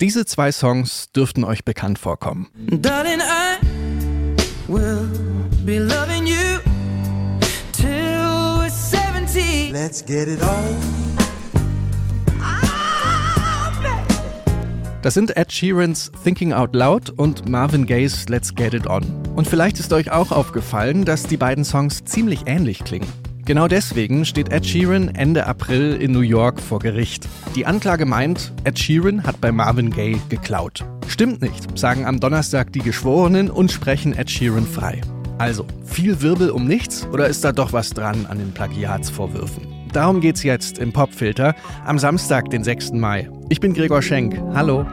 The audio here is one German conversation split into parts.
Diese zwei Songs dürften euch bekannt vorkommen. Darling, I will be loving you till we're 70. Let's get it on. Das sind Ed Sheerans Thinking Out Loud und Marvin Gaye's Let's Get It On. Und vielleicht ist euch auch aufgefallen, dass die beiden Songs ziemlich ähnlich klingen. Genau deswegen steht Ed Sheeran Ende April in New York vor Gericht. Die Anklage meint, Ed Sheeran hat bei Marvin Gaye geklaut. Stimmt nicht, sagen am Donnerstag die Geschworenen und sprechen Ed Sheeran frei. Also, viel Wirbel um nichts oder ist da doch was dran an den Plagiatsvorwürfen? Darum geht's jetzt im Popfilter am Samstag, den 6. Mai. Ich bin Gregor Schenk. Hallo.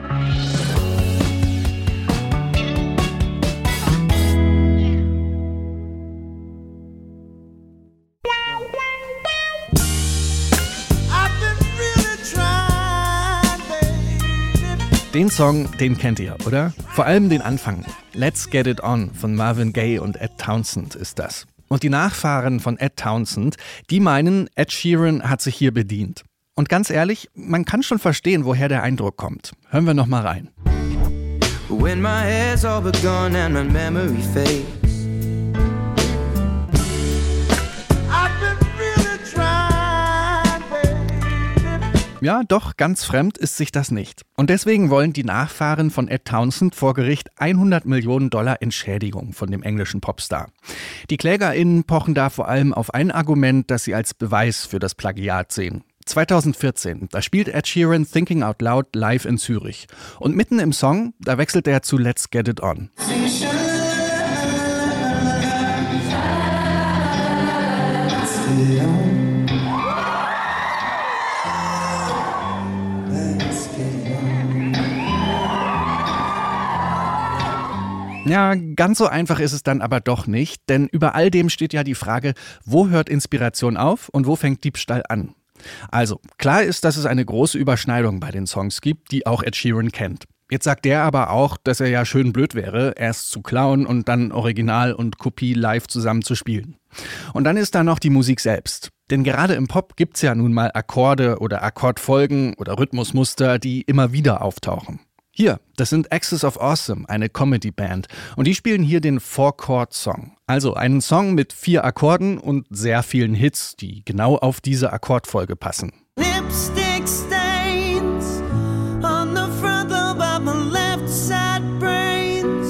Den Song, den kennt ihr, oder? Vor allem den Anfang. Let's Get It On von Marvin Gaye und Ed Townsend ist das. Und die Nachfahren von Ed Townsend, die meinen, Ed Sheeran hat sich hier bedient. Und ganz ehrlich, man kann schon verstehen, woher der Eindruck kommt. Hören wir noch mal rein. When my hair's all gone and my memory fades Ja, doch, ganz fremd ist sich das nicht. Und deswegen wollen die Nachfahren von Ed Townsend vor Gericht 100 Millionen Dollar Entschädigung von dem englischen Popstar. Die KlägerInnen pochen da vor allem auf ein Argument, das sie als Beweis für das Plagiat sehen. 2014, da spielt Ed Sheeran Thinking Out Loud live in Zürich. Und mitten im Song, da wechselt er zu Let's Get It On. Ja, ganz so einfach ist es dann aber doch nicht, denn über all dem steht ja die Frage, wo hört Inspiration auf und wo fängt Diebstahl an? Also, klar ist, dass es eine große Überschneidung bei den Songs gibt, die auch Ed Sheeran kennt. Jetzt sagt der aber auch, dass er ja schön blöd wäre, erst zu klauen und dann Original und Kopie live zusammen zu spielen. Und dann ist da noch die Musik selbst. Denn gerade im Pop gibt's ja nun mal Akkorde oder Akkordfolgen oder Rhythmusmuster, die immer wieder auftauchen. Hier, das sind Axis of Awesome, eine Comedy-Band. Und die spielen hier den Four-Chord-Song. Also einen Song mit vier Akkorden und sehr vielen Hits, die genau auf diese Akkordfolge passen. Lipstick stains on the front of my left side brains.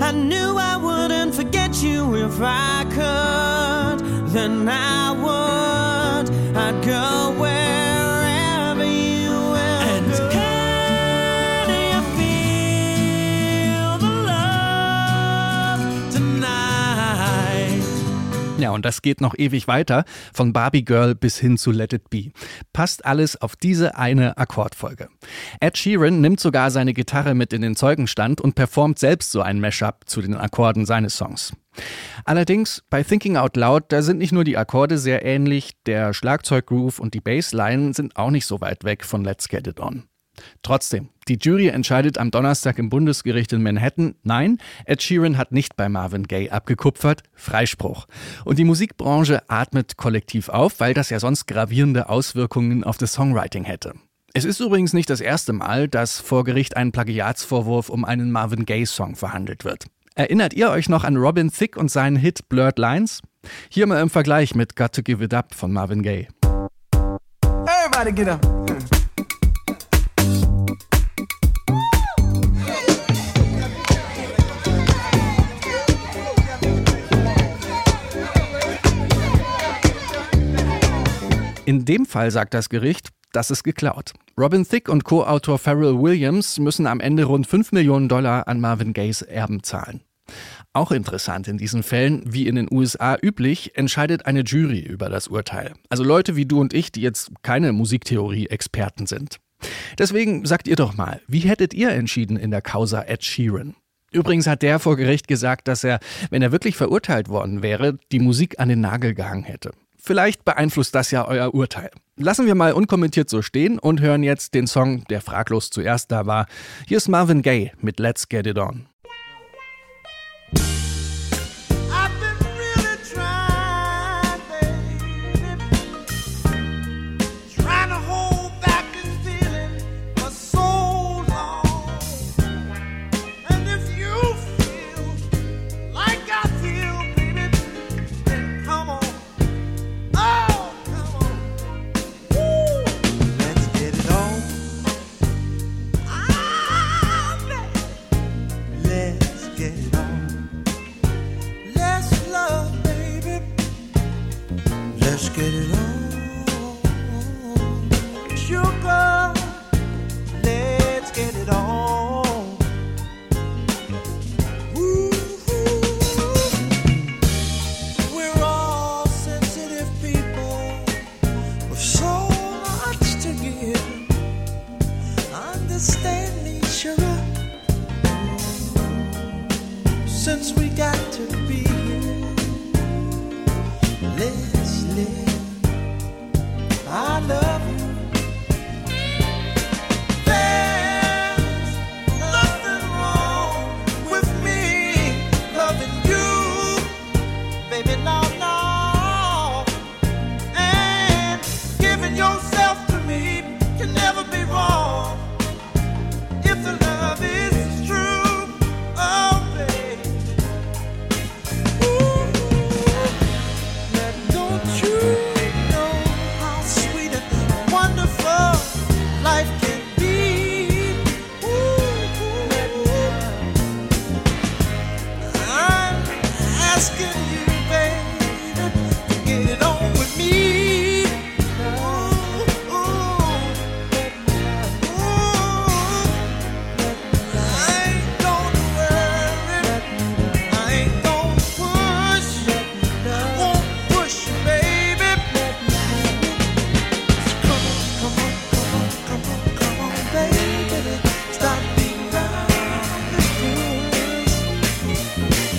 I knew I wouldn't forget you if I could. Then I would. I'd go where Ja, und das geht noch ewig weiter, von Barbie Girl bis hin zu Let It Be. Passt alles auf diese eine Akkordfolge. Ed Sheeran nimmt sogar seine Gitarre mit in den Zeugenstand und performt selbst so ein Mashup zu den Akkorden seines Songs. Allerdings, bei Thinking Out Loud, da sind nicht nur die Akkorde sehr ähnlich, der Schlagzeuggroove und die Bassline sind auch nicht so weit weg von Let's Get It On. Trotzdem, die Jury entscheidet am Donnerstag im Bundesgericht in Manhattan, nein, Ed Sheeran hat nicht bei Marvin Gaye abgekupfert, Freispruch. Und die Musikbranche atmet kollektiv auf, weil das ja sonst gravierende Auswirkungen auf das Songwriting hätte. Es ist übrigens nicht das erste Mal, dass vor Gericht ein Plagiatsvorwurf um einen Marvin Gaye-Song verhandelt wird. Erinnert ihr euch noch an Robin Thicke und seinen Hit Blurred Lines? Hier mal im Vergleich mit Got to Give It Up von Marvin Gaye. Everybody get up. In dem Fall sagt das Gericht, das ist geklaut. Robin Thicke und Co-Autor Pharrell Williams müssen am Ende rund 5 Millionen Dollar an Marvin Gayes Erben zahlen. Auch interessant in diesen Fällen, wie in den USA üblich, entscheidet eine Jury über das Urteil. Also Leute wie du und ich, die jetzt keine Musiktheorie-Experten sind. Deswegen sagt ihr doch mal, wie hättet ihr entschieden in der Causa Ed Sheeran? Übrigens hat der vor Gericht gesagt, dass er, wenn er wirklich verurteilt worden wäre, die Musik an den Nagel gehangen hätte. Vielleicht beeinflusst das ja euer Urteil. Lassen wir mal unkommentiert so stehen und hören jetzt den Song, der fraglos zuerst da war. Hier ist Marvin Gaye mit Let's Get It On. get it on.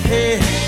Hey.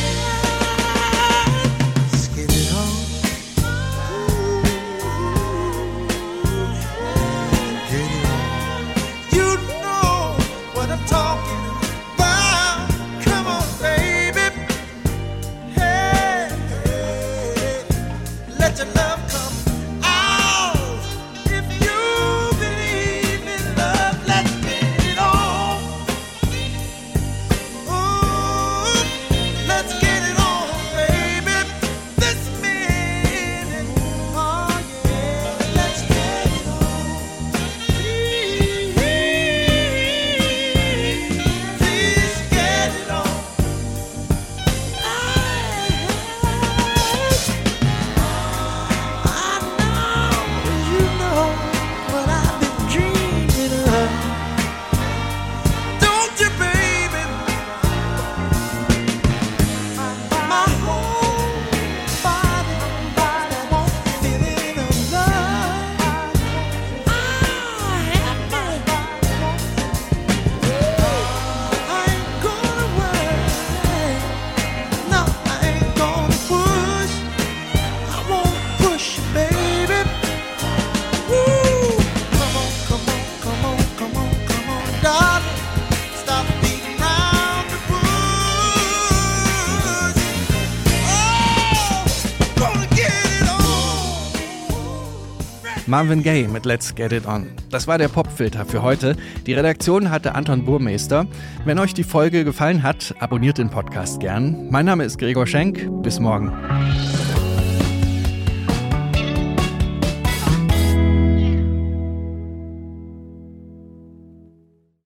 Marvin Gaye mit Let's Get It On. Das war der Popfilter für heute. Die Redaktion hatte Anton Burmeister. Wenn euch die Folge gefallen hat, abonniert den Podcast gern. Mein Name ist Gregor Schenk. Bis morgen.